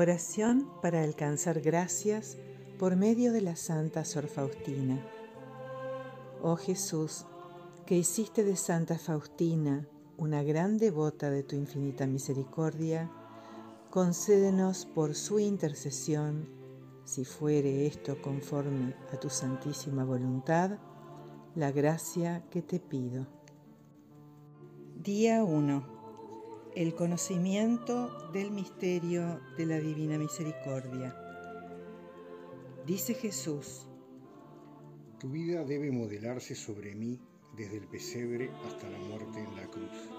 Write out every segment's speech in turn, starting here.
Oración para alcanzar gracias por medio de la Santa Sor Faustina. Oh Jesús, que hiciste de Santa Faustina una gran devota de tu infinita misericordia, concédenos por su intercesión, si fuere esto conforme a tu santísima voluntad, la gracia que te pido. Día 1 el conocimiento del misterio de la Divina Misericordia. Dice Jesús, Tu vida debe modelarse sobre mí desde el pesebre hasta la muerte en la cruz.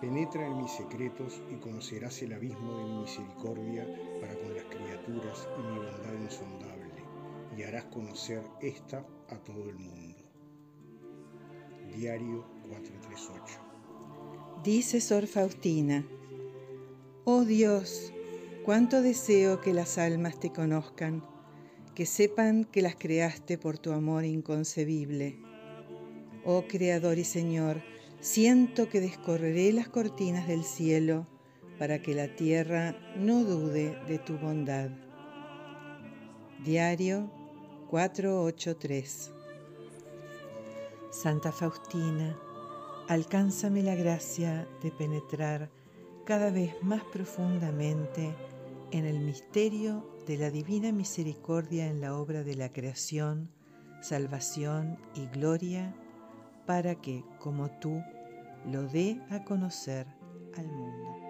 Penetra en mis secretos y conocerás el abismo de mi misericordia para con las criaturas y mi bondad insondable, y harás conocer esta a todo el mundo. Diario 438 Dice Sor Faustina, Oh Dios, cuánto deseo que las almas te conozcan, que sepan que las creaste por tu amor inconcebible. Oh Creador y Señor, siento que descorreré las cortinas del cielo para que la tierra no dude de tu bondad. Diario 483 Santa Faustina, alcánzame la gracia de penetrar cada vez más profundamente en el misterio de la divina misericordia en la obra de la creación, salvación y gloria, para que, como tú, lo dé a conocer al mundo.